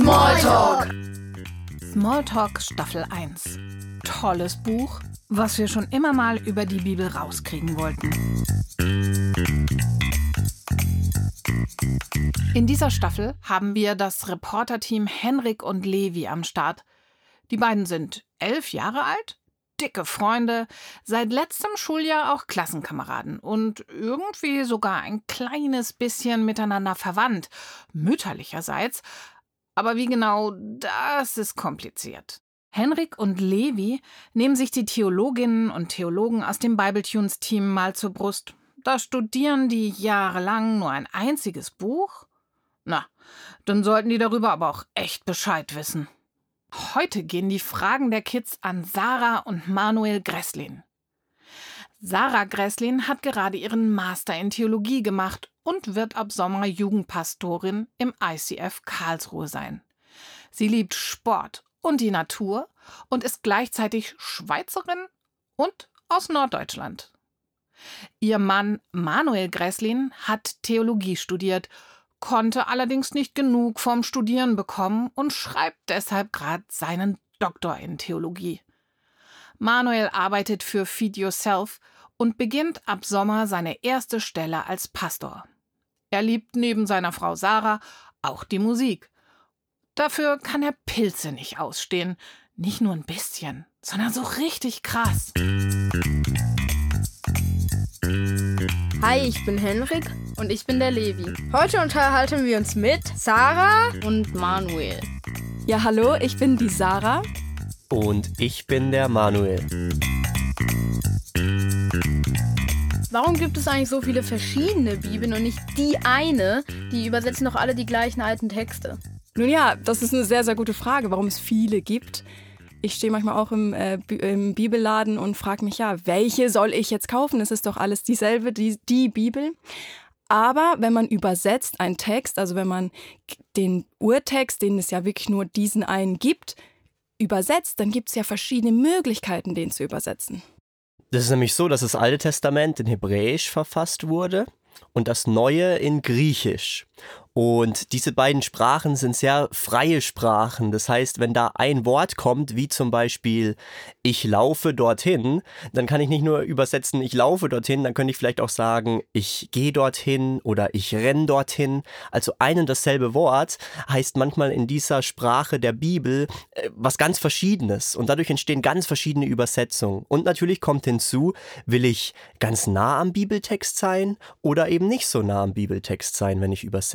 Smalltalk. Smalltalk Staffel 1. Tolles Buch, was wir schon immer mal über die Bibel rauskriegen wollten. In dieser Staffel haben wir das Reporterteam Henrik und Levi am Start. Die beiden sind elf Jahre alt, dicke Freunde, seit letztem Schuljahr auch Klassenkameraden und irgendwie sogar ein kleines bisschen miteinander verwandt, mütterlicherseits. Aber wie genau, das ist kompliziert. Henrik und Levi nehmen sich die Theologinnen und Theologen aus dem Bibletunes-Team mal zur Brust. Da studieren die jahrelang nur ein einziges Buch? Na, dann sollten die darüber aber auch echt Bescheid wissen. Heute gehen die Fragen der Kids an Sarah und Manuel Gresslin. Sarah Gresslin hat gerade ihren Master in Theologie gemacht und wird ab Sommer Jugendpastorin im ICF Karlsruhe sein. Sie liebt Sport und die Natur und ist gleichzeitig Schweizerin und aus Norddeutschland. Ihr Mann Manuel Gresslin hat Theologie studiert konnte allerdings nicht genug vom Studieren bekommen und schreibt deshalb gerade seinen Doktor in Theologie. Manuel arbeitet für Feed Yourself und beginnt ab Sommer seine erste Stelle als Pastor. Er liebt neben seiner Frau Sarah auch die Musik. Dafür kann er Pilze nicht ausstehen. Nicht nur ein bisschen, sondern so richtig krass. Hi, ich bin Henrik und ich bin der Levi. Heute unterhalten wir uns mit Sarah und Manuel. Ja, hallo, ich bin die Sarah. Und ich bin der Manuel. Warum gibt es eigentlich so viele verschiedene Bibeln und nicht die eine? Die übersetzen doch alle die gleichen alten Texte. Nun ja, das ist eine sehr, sehr gute Frage, warum es viele gibt ich stehe manchmal auch im, äh, im Bibelladen und frage mich, ja, welche soll ich jetzt kaufen? Es ist doch alles dieselbe, die, die Bibel. Aber wenn man übersetzt einen Text, also wenn man den Urtext, den es ja wirklich nur diesen einen gibt, übersetzt, dann gibt es ja verschiedene Möglichkeiten, den zu übersetzen. Das ist nämlich so, dass das Alte Testament in Hebräisch verfasst wurde und das Neue in Griechisch. Und diese beiden Sprachen sind sehr freie Sprachen. Das heißt, wenn da ein Wort kommt, wie zum Beispiel ich laufe dorthin, dann kann ich nicht nur übersetzen, ich laufe dorthin, dann könnte ich vielleicht auch sagen, ich gehe dorthin oder ich renne dorthin. Also ein und dasselbe Wort heißt manchmal in dieser Sprache der Bibel äh, was ganz Verschiedenes. Und dadurch entstehen ganz verschiedene Übersetzungen. Und natürlich kommt hinzu, will ich ganz nah am Bibeltext sein oder eben nicht so nah am Bibeltext sein, wenn ich übersetze.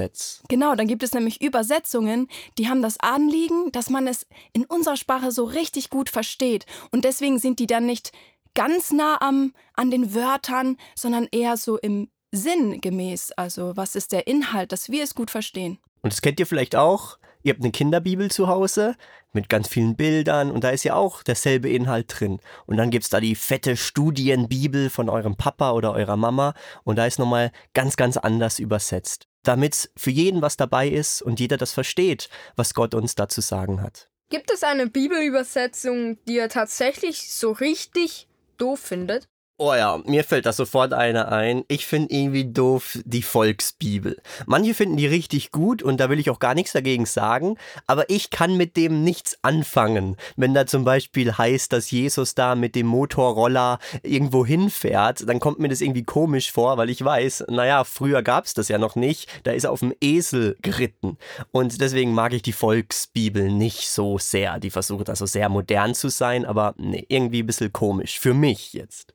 Genau, dann gibt es nämlich Übersetzungen, die haben das Anliegen, dass man es in unserer Sprache so richtig gut versteht. Und deswegen sind die dann nicht ganz nah am, an den Wörtern, sondern eher so im Sinn gemäß. Also was ist der Inhalt, dass wir es gut verstehen. Und das kennt ihr vielleicht auch. Ihr habt eine Kinderbibel zu Hause mit ganz vielen Bildern und da ist ja auch derselbe Inhalt drin. Und dann gibt es da die fette Studienbibel von eurem Papa oder eurer Mama und da ist nochmal ganz, ganz anders übersetzt damit für jeden was dabei ist und jeder das versteht, was Gott uns dazu sagen hat. Gibt es eine Bibelübersetzung, die ihr tatsächlich so richtig doof findet? Oh ja, mir fällt da sofort eine ein. Ich finde irgendwie doof die Volksbibel. Manche finden die richtig gut und da will ich auch gar nichts dagegen sagen, aber ich kann mit dem nichts anfangen. Wenn da zum Beispiel heißt, dass Jesus da mit dem Motorroller irgendwo hinfährt, dann kommt mir das irgendwie komisch vor, weil ich weiß, naja, früher gab es das ja noch nicht. Da ist er auf dem Esel geritten. Und deswegen mag ich die Volksbibel nicht so sehr. Die versucht also sehr modern zu sein, aber nee, irgendwie ein bisschen komisch. Für mich jetzt.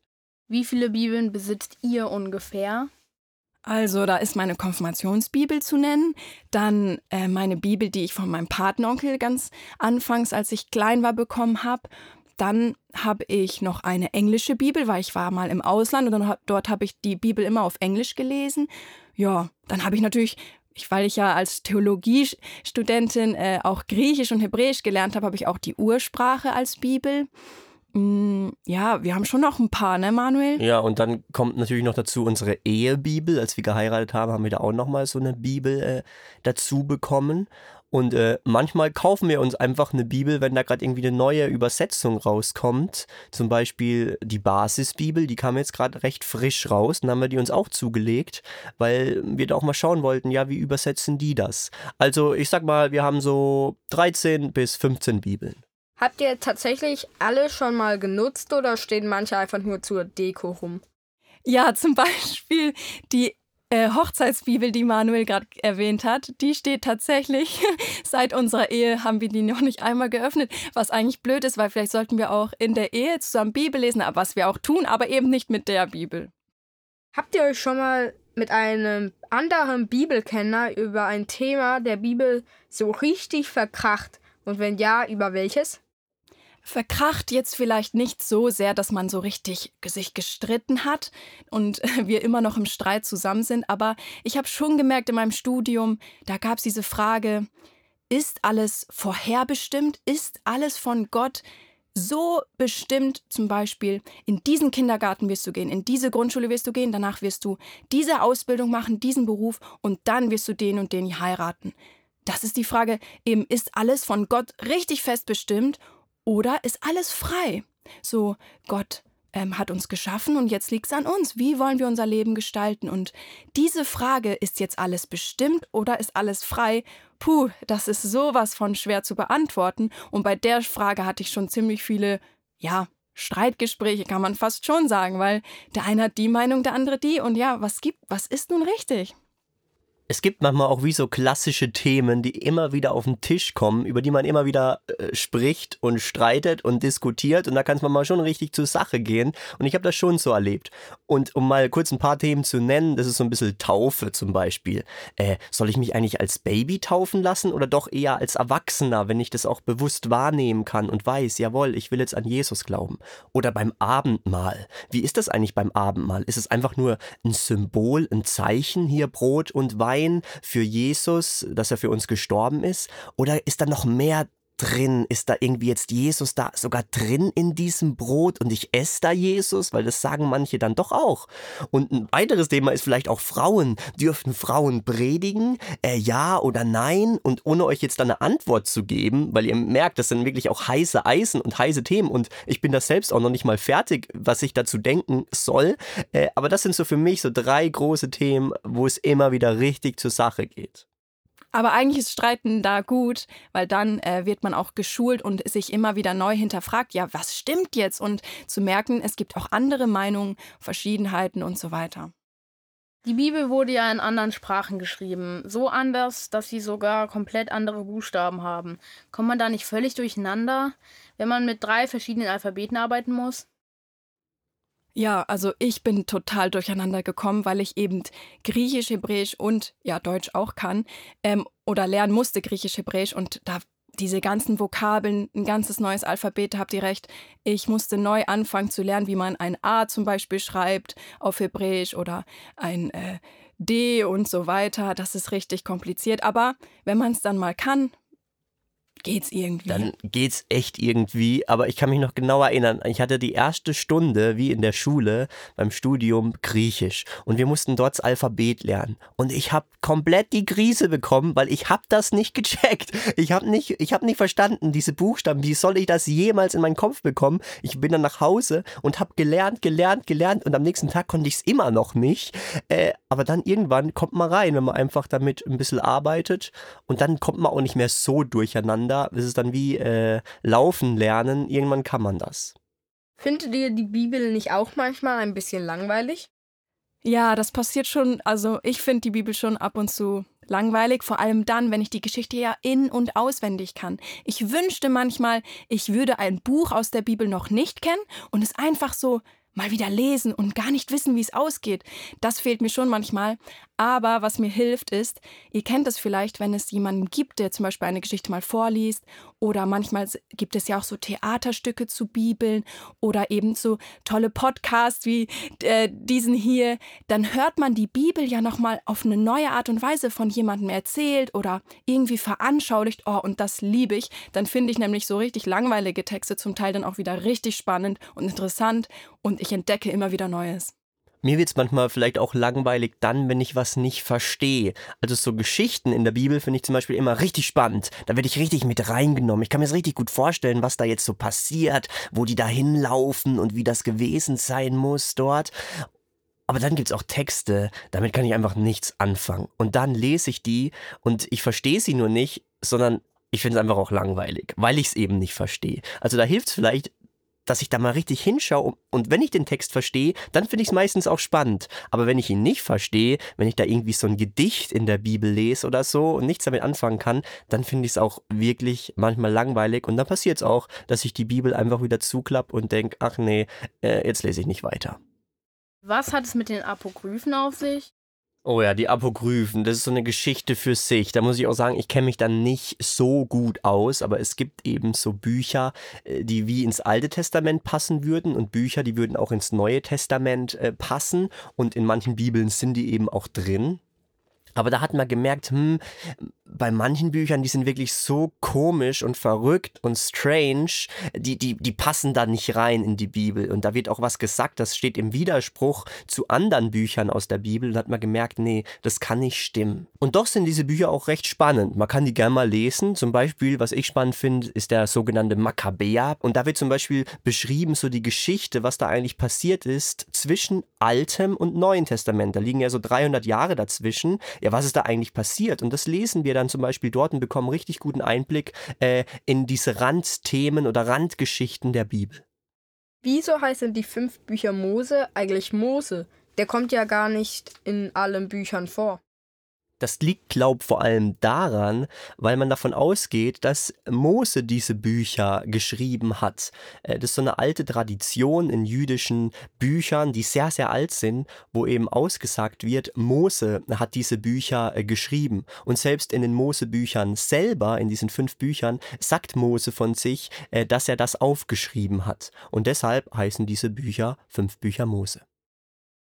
Wie viele Bibeln besitzt ihr ungefähr? Also, da ist meine Konfirmationsbibel zu nennen, dann äh, meine Bibel, die ich von meinem Patenonkel ganz anfangs, als ich klein war, bekommen habe. Dann habe ich noch eine englische Bibel, weil ich war mal im Ausland und dann, dort habe ich die Bibel immer auf Englisch gelesen. Ja, dann habe ich natürlich ich, weil ich ja als Theologiestudentin äh, auch Griechisch und Hebräisch gelernt habe, habe ich auch die Ursprache als Bibel. Mm, ja, wir haben schon noch ein paar, ne, Manuel? Ja, und dann kommt natürlich noch dazu unsere Ehebibel. Als wir geheiratet haben, haben wir da auch nochmal so eine Bibel äh, dazu bekommen. Und äh, manchmal kaufen wir uns einfach eine Bibel, wenn da gerade irgendwie eine neue Übersetzung rauskommt. Zum Beispiel die Basisbibel, die kam jetzt gerade recht frisch raus. Dann haben wir die uns auch zugelegt, weil wir da auch mal schauen wollten, ja, wie übersetzen die das? Also ich sag mal, wir haben so 13 bis 15 Bibeln. Habt ihr tatsächlich alle schon mal genutzt oder stehen manche einfach nur zur Deko rum? Ja, zum Beispiel die äh, Hochzeitsbibel, die Manuel gerade erwähnt hat, die steht tatsächlich, seit unserer Ehe haben wir die noch nicht einmal geöffnet, was eigentlich blöd ist, weil vielleicht sollten wir auch in der Ehe zusammen Bibel lesen, was wir auch tun, aber eben nicht mit der Bibel. Habt ihr euch schon mal mit einem anderen Bibelkenner über ein Thema der Bibel so richtig verkracht? Und wenn ja, über welches? Verkracht jetzt vielleicht nicht so sehr, dass man so richtig sich gestritten hat und wir immer noch im Streit zusammen sind, aber ich habe schon gemerkt in meinem Studium, da gab es diese Frage, ist alles vorherbestimmt? Ist alles von Gott so bestimmt? Zum Beispiel, in diesen Kindergarten wirst du gehen, in diese Grundschule wirst du gehen, danach wirst du diese Ausbildung machen, diesen Beruf und dann wirst du den und den heiraten. Das ist die Frage, eben ist alles von Gott richtig fest bestimmt oder ist alles frei? So, Gott ähm, hat uns geschaffen und jetzt liegt es an uns. Wie wollen wir unser Leben gestalten? Und diese Frage, ist jetzt alles bestimmt oder ist alles frei? Puh, das ist sowas von schwer zu beantworten. Und bei der Frage hatte ich schon ziemlich viele, ja, Streitgespräche kann man fast schon sagen, weil der eine hat die Meinung, der andere die. Und ja, was gibt, was ist nun richtig? Es gibt manchmal auch wie so klassische Themen, die immer wieder auf den Tisch kommen, über die man immer wieder äh, spricht und streitet und diskutiert und da kann es mal schon richtig zur Sache gehen und ich habe das schon so erlebt. Und um mal kurz ein paar Themen zu nennen, das ist so ein bisschen Taufe zum Beispiel. Äh, soll ich mich eigentlich als Baby taufen lassen oder doch eher als Erwachsener, wenn ich das auch bewusst wahrnehmen kann und weiß, jawohl, ich will jetzt an Jesus glauben? Oder beim Abendmahl. Wie ist das eigentlich beim Abendmahl? Ist es einfach nur ein Symbol, ein Zeichen, hier Brot und Wein? Sein für Jesus, dass er für uns gestorben ist? Oder ist da noch mehr drin? Ist da irgendwie jetzt Jesus da sogar drin in diesem Brot und ich esse da Jesus? Weil das sagen manche dann doch auch. Und ein weiteres Thema ist vielleicht auch Frauen. Dürfen Frauen predigen? Äh, ja oder nein? Und ohne euch jetzt dann eine Antwort zu geben, weil ihr merkt, das sind wirklich auch heiße Eisen und heiße Themen und ich bin da selbst auch noch nicht mal fertig, was ich dazu denken soll. Äh, aber das sind so für mich so drei große Themen, wo es immer wieder richtig zur Sache geht. Aber eigentlich ist Streiten da gut, weil dann äh, wird man auch geschult und sich immer wieder neu hinterfragt, ja, was stimmt jetzt? Und zu merken, es gibt auch andere Meinungen, Verschiedenheiten und so weiter. Die Bibel wurde ja in anderen Sprachen geschrieben, so anders, dass sie sogar komplett andere Buchstaben haben. Kommt man da nicht völlig durcheinander, wenn man mit drei verschiedenen Alphabeten arbeiten muss? Ja, also ich bin total durcheinander gekommen, weil ich eben Griechisch, Hebräisch und ja Deutsch auch kann ähm, oder lernen musste Griechisch, Hebräisch und da diese ganzen Vokabeln, ein ganzes neues Alphabet, habt ihr recht. Ich musste neu anfangen zu lernen, wie man ein A zum Beispiel schreibt auf Hebräisch oder ein äh, D und so weiter. Das ist richtig kompliziert. Aber wenn man es dann mal kann, geht's irgendwie. Dann geht's echt irgendwie, aber ich kann mich noch genau erinnern, ich hatte die erste Stunde, wie in der Schule, beim Studium Griechisch und wir mussten dort das Alphabet lernen und ich habe komplett die Krise bekommen, weil ich habe das nicht gecheckt. Ich habe nicht, ich nicht verstanden, diese Buchstaben, wie soll ich das jemals in meinen Kopf bekommen? Ich bin dann nach Hause und habe gelernt, gelernt, gelernt und am nächsten Tag konnte ich es immer noch nicht, äh, aber dann irgendwann kommt man rein, wenn man einfach damit ein bisschen arbeitet und dann kommt man auch nicht mehr so durcheinander miteinander. Es ist dann wie äh, Laufen lernen. Irgendwann kann man das. Findet ihr die Bibel nicht auch manchmal ein bisschen langweilig? Ja, das passiert schon. Also ich finde die Bibel schon ab und zu langweilig, vor allem dann, wenn ich die Geschichte ja in und auswendig kann. Ich wünschte manchmal, ich würde ein Buch aus der Bibel noch nicht kennen und es einfach so mal wieder lesen und gar nicht wissen, wie es ausgeht. Das fehlt mir schon manchmal. Aber was mir hilft ist, ihr kennt es vielleicht, wenn es jemanden gibt, der zum Beispiel eine Geschichte mal vorliest oder manchmal gibt es ja auch so Theaterstücke zu Bibeln oder eben so tolle Podcasts wie äh, diesen hier. Dann hört man die Bibel ja nochmal auf eine neue Art und Weise von jemandem erzählt oder irgendwie veranschaulicht. Oh, und das liebe ich. Dann finde ich nämlich so richtig langweilige Texte zum Teil dann auch wieder richtig spannend und interessant und ich entdecke immer wieder Neues. Mir wird es manchmal vielleicht auch langweilig dann, wenn ich was nicht verstehe. Also so Geschichten in der Bibel finde ich zum Beispiel immer richtig spannend. Da werde ich richtig mit reingenommen. Ich kann mir es richtig gut vorstellen, was da jetzt so passiert, wo die da hinlaufen und wie das gewesen sein muss dort. Aber dann gibt es auch Texte, damit kann ich einfach nichts anfangen. Und dann lese ich die und ich verstehe sie nur nicht, sondern ich finde es einfach auch langweilig, weil ich es eben nicht verstehe. Also da hilft es vielleicht, dass ich da mal richtig hinschaue und wenn ich den Text verstehe, dann finde ich es meistens auch spannend. Aber wenn ich ihn nicht verstehe, wenn ich da irgendwie so ein Gedicht in der Bibel lese oder so und nichts damit anfangen kann, dann finde ich es auch wirklich manchmal langweilig und dann passiert es auch, dass ich die Bibel einfach wieder zuklappe und denke, ach nee, äh, jetzt lese ich nicht weiter. Was hat es mit den Apokryphen auf sich? Oh ja, die Apokryphen, das ist so eine Geschichte für sich. Da muss ich auch sagen, ich kenne mich da nicht so gut aus, aber es gibt eben so Bücher, äh, die wie ins Alte Testament passen würden und Bücher, die würden auch ins Neue Testament äh, passen und in manchen Bibeln sind die eben auch drin. Aber da hat man gemerkt, hm, bei manchen Büchern, die sind wirklich so komisch und verrückt und strange, die, die, die passen da nicht rein in die Bibel. Und da wird auch was gesagt, das steht im Widerspruch zu anderen Büchern aus der Bibel. Und hat man gemerkt, nee, das kann nicht stimmen. Und doch sind diese Bücher auch recht spannend. Man kann die gerne mal lesen. Zum Beispiel, was ich spannend finde, ist der sogenannte Makkabäer. Und da wird zum Beispiel beschrieben, so die Geschichte, was da eigentlich passiert ist zwischen Altem und Neuen Testament. Da liegen ja so 300 Jahre dazwischen. Ja, was ist da eigentlich passiert? Und das lesen wir dann zum Beispiel dort und bekommen richtig guten Einblick äh, in diese Randthemen oder Randgeschichten der Bibel. Wieso heißen die fünf Bücher Mose eigentlich Mose? Der kommt ja gar nicht in allen Büchern vor. Das liegt, glaub, vor allem daran, weil man davon ausgeht, dass Mose diese Bücher geschrieben hat. Äh, das ist so eine alte Tradition in jüdischen Büchern, die sehr, sehr alt sind, wo eben ausgesagt wird, Mose hat diese Bücher äh, geschrieben. Und selbst in den Mose-Büchern selber, in diesen fünf Büchern, sagt Mose von sich, äh, dass er das aufgeschrieben hat. Und deshalb heißen diese Bücher fünf Bücher Mose.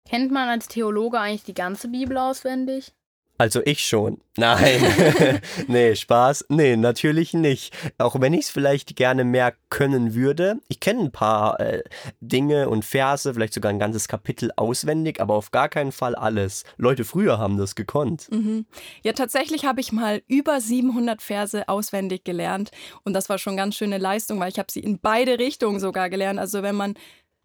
Kennt man als Theologe eigentlich die ganze Bibel auswendig? Also ich schon. Nein. nee, Spaß. Nee, natürlich nicht. Auch wenn ich es vielleicht gerne mehr können würde. Ich kenne ein paar äh, Dinge und Verse, vielleicht sogar ein ganzes Kapitel auswendig, aber auf gar keinen Fall alles. Leute früher haben das gekonnt. Mhm. Ja, tatsächlich habe ich mal über 700 Verse auswendig gelernt und das war schon ganz schöne Leistung, weil ich habe sie in beide Richtungen sogar gelernt. Also wenn man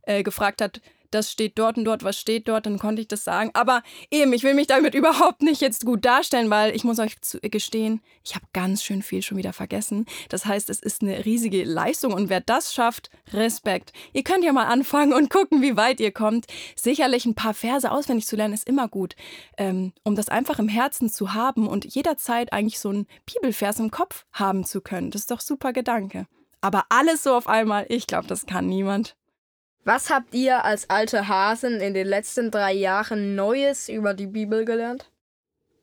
äh, gefragt hat, das steht dort und dort, was steht dort, dann konnte ich das sagen. Aber eben, ich will mich damit überhaupt nicht jetzt gut darstellen, weil ich muss euch gestehen, ich habe ganz schön viel schon wieder vergessen. Das heißt, es ist eine riesige Leistung und wer das schafft, Respekt. Ihr könnt ja mal anfangen und gucken, wie weit ihr kommt. Sicherlich ein paar Verse auswendig zu lernen ist immer gut, ähm, um das einfach im Herzen zu haben und jederzeit eigentlich so einen Bibelvers im Kopf haben zu können. Das ist doch super Gedanke. Aber alles so auf einmal, ich glaube, das kann niemand. Was habt ihr als alte Hasen in den letzten drei Jahren Neues über die Bibel gelernt?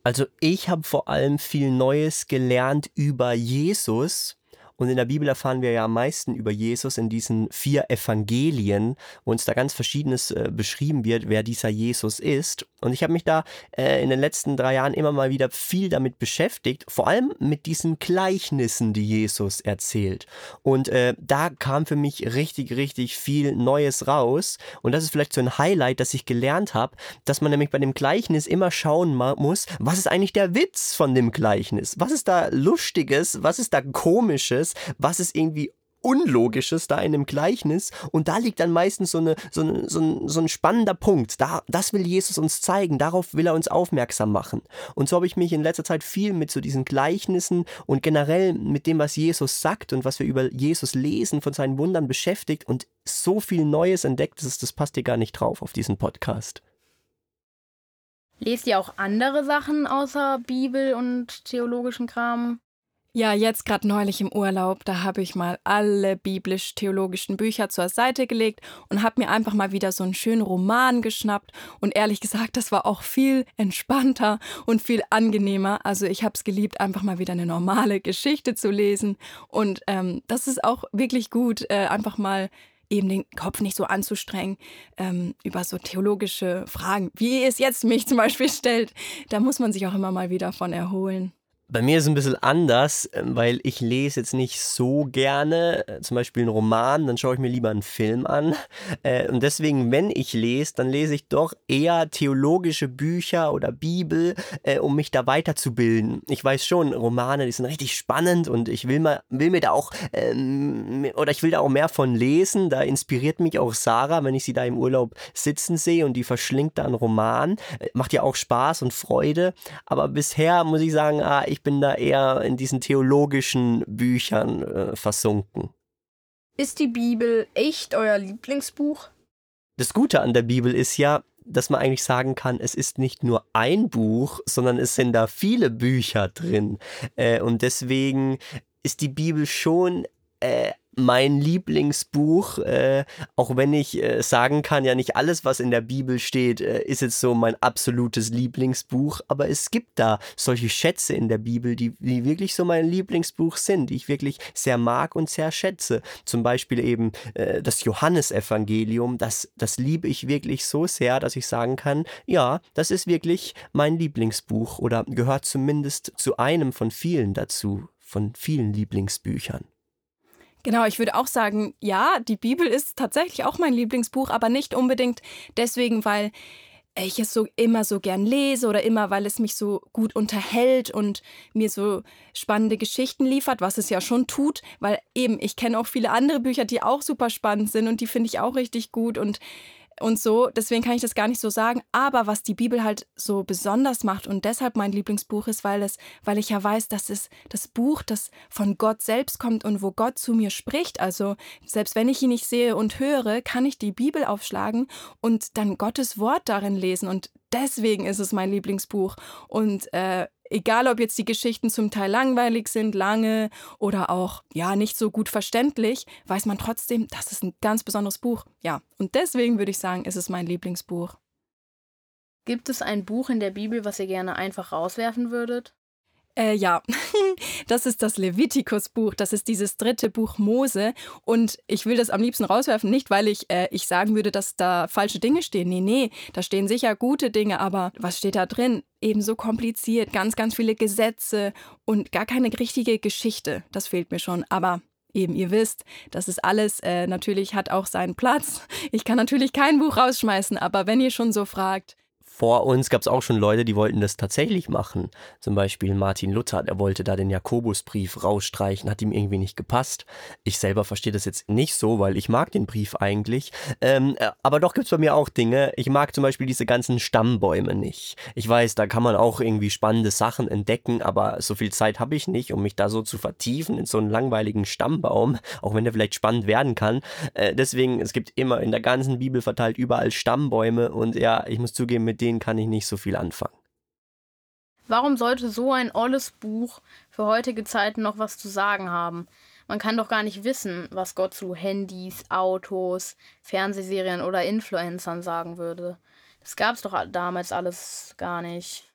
Also ich habe vor allem viel Neues gelernt über Jesus und in der Bibel erfahren wir ja am meisten über Jesus in diesen vier Evangelien, wo uns da ganz Verschiedenes äh, beschrieben wird, wer dieser Jesus ist. Und ich habe mich da äh, in den letzten drei Jahren immer mal wieder viel damit beschäftigt, vor allem mit diesen Gleichnissen, die Jesus erzählt. Und äh, da kam für mich richtig, richtig viel Neues raus. Und das ist vielleicht so ein Highlight, das ich gelernt habe, dass man nämlich bei dem Gleichnis immer schauen muss, was ist eigentlich der Witz von dem Gleichnis? Was ist da Lustiges? Was ist da Komisches? Ist, was ist irgendwie Unlogisches da in dem Gleichnis und da liegt dann meistens so, eine, so, eine, so, ein, so ein spannender Punkt. Da, das will Jesus uns zeigen, darauf will er uns aufmerksam machen. Und so habe ich mich in letzter Zeit viel mit so diesen Gleichnissen und generell mit dem, was Jesus sagt und was wir über Jesus lesen, von seinen Wundern beschäftigt und so viel Neues entdeckt, dass das passt hier gar nicht drauf auf diesen Podcast. Lest ihr auch andere Sachen außer Bibel und theologischen Kram? Ja, jetzt gerade neulich im Urlaub, da habe ich mal alle biblisch-theologischen Bücher zur Seite gelegt und habe mir einfach mal wieder so einen schönen Roman geschnappt. Und ehrlich gesagt, das war auch viel entspannter und viel angenehmer. Also ich habe es geliebt, einfach mal wieder eine normale Geschichte zu lesen. Und ähm, das ist auch wirklich gut, äh, einfach mal eben den Kopf nicht so anzustrengen ähm, über so theologische Fragen, wie es jetzt mich zum Beispiel stellt. Da muss man sich auch immer mal wieder von erholen. Bei mir ist es ein bisschen anders, ähm, weil ich lese jetzt nicht so gerne, äh, zum Beispiel einen Roman, dann schaue ich mir lieber einen Film an. Äh, und deswegen, wenn ich lese, dann lese ich doch eher theologische Bücher oder Bibel, äh, um mich da weiterzubilden. Ich weiß schon, Romane, die sind richtig spannend und ich will, mal, will mir da auch, ähm, oder ich will da auch mehr von lesen. Da inspiriert mich auch Sarah, wenn ich sie da im Urlaub sitzen sehe und die verschlingt da einen Roman. Macht ja auch Spaß und Freude. Aber bisher muss ich sagen, ah, ich ich bin da eher in diesen theologischen Büchern äh, versunken. Ist die Bibel echt euer Lieblingsbuch? Das Gute an der Bibel ist ja, dass man eigentlich sagen kann, es ist nicht nur ein Buch, sondern es sind da viele Bücher drin. Äh, und deswegen ist die Bibel schon äh, mein Lieblingsbuch, äh, auch wenn ich äh, sagen kann, ja nicht alles, was in der Bibel steht, äh, ist jetzt so mein absolutes Lieblingsbuch, aber es gibt da solche Schätze in der Bibel, die, die wirklich so mein Lieblingsbuch sind, die ich wirklich sehr mag und sehr schätze. Zum Beispiel eben äh, das Johannesevangelium, das, das liebe ich wirklich so sehr, dass ich sagen kann, ja, das ist wirklich mein Lieblingsbuch oder gehört zumindest zu einem von vielen dazu, von vielen Lieblingsbüchern. Genau, ich würde auch sagen, ja, die Bibel ist tatsächlich auch mein Lieblingsbuch, aber nicht unbedingt deswegen, weil ich es so immer so gern lese oder immer, weil es mich so gut unterhält und mir so spannende Geschichten liefert, was es ja schon tut, weil eben ich kenne auch viele andere Bücher, die auch super spannend sind und die finde ich auch richtig gut und und so. Deswegen kann ich das gar nicht so sagen. Aber was die Bibel halt so besonders macht und deshalb mein Lieblingsbuch ist, weil es, weil ich ja weiß, dass es das Buch, das von Gott selbst kommt und wo Gott zu mir spricht. Also selbst wenn ich ihn nicht sehe und höre, kann ich die Bibel aufschlagen und dann Gottes Wort darin lesen. Und deswegen ist es mein Lieblingsbuch. Und äh, egal ob jetzt die Geschichten zum Teil langweilig sind, lange oder auch ja nicht so gut verständlich, weiß man trotzdem, das ist ein ganz besonderes Buch. Ja, und deswegen würde ich sagen, ist es mein Lieblingsbuch. Gibt es ein Buch in der Bibel, was ihr gerne einfach rauswerfen würdet? Äh, ja, das ist das Levitikus-Buch. Das ist dieses dritte Buch Mose. Und ich will das am liebsten rauswerfen, nicht weil ich, äh, ich sagen würde, dass da falsche Dinge stehen. Nee, nee, da stehen sicher gute Dinge, aber was steht da drin? Ebenso kompliziert, ganz, ganz viele Gesetze und gar keine richtige Geschichte. Das fehlt mir schon. Aber eben, ihr wisst, das ist alles, äh, natürlich hat auch seinen Platz. Ich kann natürlich kein Buch rausschmeißen, aber wenn ihr schon so fragt, vor uns gab es auch schon Leute, die wollten das tatsächlich machen. Zum Beispiel Martin Luther, der wollte da den Jakobusbrief rausstreichen, hat ihm irgendwie nicht gepasst. Ich selber verstehe das jetzt nicht so, weil ich mag den Brief eigentlich. Ähm, äh, aber doch gibt es bei mir auch Dinge. Ich mag zum Beispiel diese ganzen Stammbäume nicht. Ich weiß, da kann man auch irgendwie spannende Sachen entdecken, aber so viel Zeit habe ich nicht, um mich da so zu vertiefen in so einen langweiligen Stammbaum, auch wenn der vielleicht spannend werden kann. Äh, deswegen, es gibt immer in der ganzen Bibel verteilt überall Stammbäume und ja, ich muss zugeben, mit denen denen kann ich nicht so viel anfangen. Warum sollte so ein olles Buch für heutige Zeiten noch was zu sagen haben? Man kann doch gar nicht wissen, was Gott zu Handys, Autos, Fernsehserien oder Influencern sagen würde. Das gab es doch damals alles gar nicht.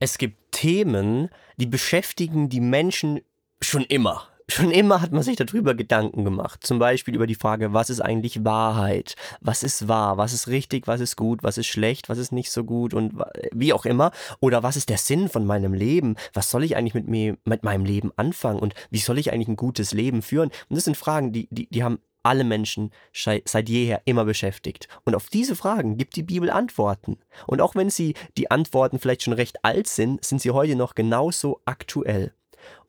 Es gibt Themen, die beschäftigen die Menschen schon immer schon immer hat man sich darüber Gedanken gemacht. Zum Beispiel über die Frage, was ist eigentlich Wahrheit? Was ist wahr? Was ist richtig? Was ist gut? Was ist schlecht? Was ist nicht so gut? Und wie auch immer. Oder was ist der Sinn von meinem Leben? Was soll ich eigentlich mit mir, mit meinem Leben anfangen? Und wie soll ich eigentlich ein gutes Leben führen? Und das sind Fragen, die, die, die haben alle Menschen seit jeher immer beschäftigt. Und auf diese Fragen gibt die Bibel Antworten. Und auch wenn sie die Antworten vielleicht schon recht alt sind, sind sie heute noch genauso aktuell.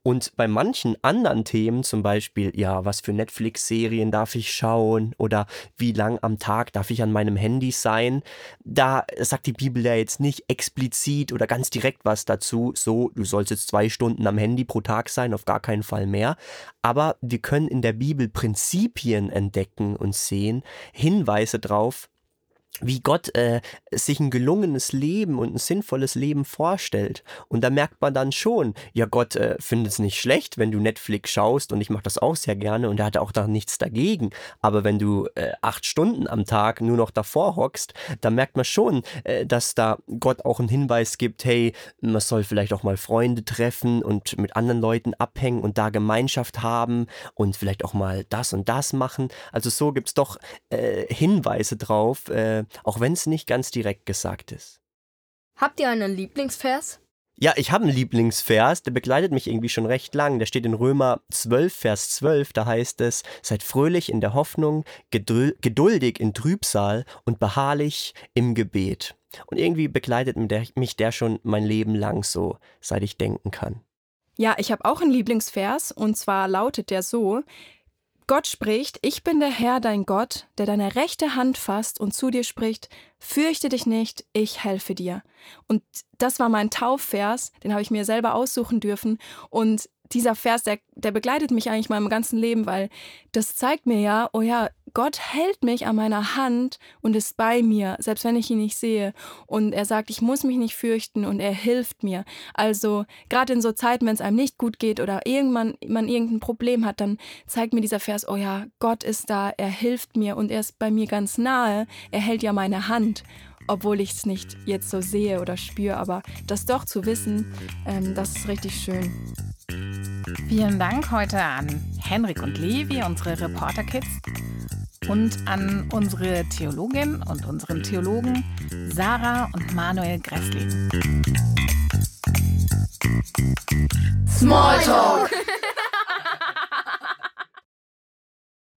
Und bei manchen anderen Themen, zum Beispiel, ja, was für Netflix-Serien darf ich schauen oder wie lang am Tag darf ich an meinem Handy sein, da sagt die Bibel ja jetzt nicht explizit oder ganz direkt was dazu, so, du sollst jetzt zwei Stunden am Handy pro Tag sein, auf gar keinen Fall mehr. Aber wir können in der Bibel Prinzipien entdecken und sehen, Hinweise drauf, wie Gott äh, sich ein gelungenes Leben und ein sinnvolles Leben vorstellt. Und da merkt man dann schon, ja, Gott äh, findet es nicht schlecht, wenn du Netflix schaust und ich mache das auch sehr gerne und er hat auch da nichts dagegen. Aber wenn du äh, acht Stunden am Tag nur noch davor hockst, dann merkt man schon, äh, dass da Gott auch einen Hinweis gibt, hey, man soll vielleicht auch mal Freunde treffen und mit anderen Leuten abhängen und da Gemeinschaft haben und vielleicht auch mal das und das machen. Also so gibt es doch äh, Hinweise drauf, äh, auch wenn es nicht ganz direkt gesagt ist. Habt ihr einen Lieblingsvers? Ja, ich habe einen Lieblingsvers, der begleitet mich irgendwie schon recht lang. Der steht in Römer 12, Vers 12. Da heißt es: Seid fröhlich in der Hoffnung, geduldig in Trübsal und beharrlich im Gebet. Und irgendwie begleitet mich der schon mein Leben lang so, seit ich denken kann. Ja, ich habe auch einen Lieblingsvers und zwar lautet der so: Gott spricht, ich bin der Herr, dein Gott, der deine rechte Hand fasst und zu dir spricht, fürchte dich nicht, ich helfe dir. Und das war mein Taufvers, den habe ich mir selber aussuchen dürfen. Und dieser Vers, der, der begleitet mich eigentlich meinem ganzen Leben, weil das zeigt mir ja, oh ja, Gott hält mich an meiner Hand und ist bei mir, selbst wenn ich ihn nicht sehe. Und er sagt, ich muss mich nicht fürchten und er hilft mir. Also gerade in so Zeiten, wenn es einem nicht gut geht oder irgendwann man irgendein Problem hat, dann zeigt mir dieser Vers, oh ja, Gott ist da, er hilft mir und er ist bei mir ganz nahe. Er hält ja meine Hand obwohl ich es nicht jetzt so sehe oder spüre, aber das doch zu wissen, ähm, das ist richtig schön. Vielen Dank heute an Henrik und Levi, unsere Reporter-Kids, und an unsere Theologin und unseren Theologen Sarah und Manuel Gresslin. Smalltalk!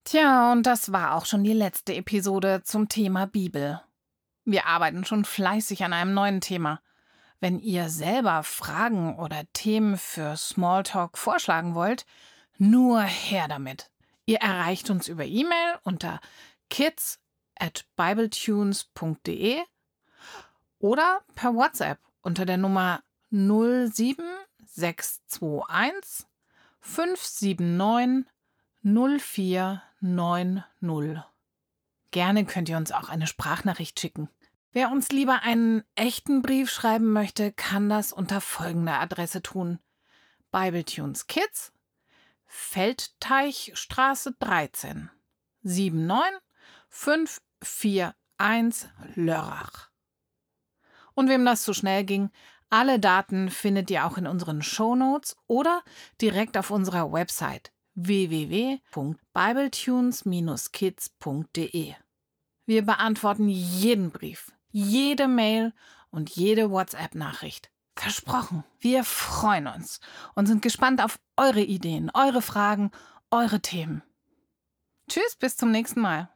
Tja, und das war auch schon die letzte Episode zum Thema Bibel. Wir arbeiten schon fleißig an einem neuen Thema. Wenn ihr selber Fragen oder Themen für Smalltalk vorschlagen wollt, nur her damit. Ihr erreicht uns über E-Mail unter kids at bibletunes.de oder per WhatsApp unter der Nummer 07621 579 0490. Gerne könnt ihr uns auch eine Sprachnachricht schicken. Wer uns lieber einen echten Brief schreiben möchte, kann das unter folgender Adresse tun. Bibletunes Kids, Feldteichstraße 13, 79541 Lörrach. Und wem das zu schnell ging, alle Daten findet ihr auch in unseren Shownotes oder direkt auf unserer Website www.bibletunes-kids.de. Wir beantworten jeden Brief jede Mail und jede WhatsApp-Nachricht. Versprochen. Wir freuen uns und sind gespannt auf eure Ideen, eure Fragen, eure Themen. Tschüss, bis zum nächsten Mal.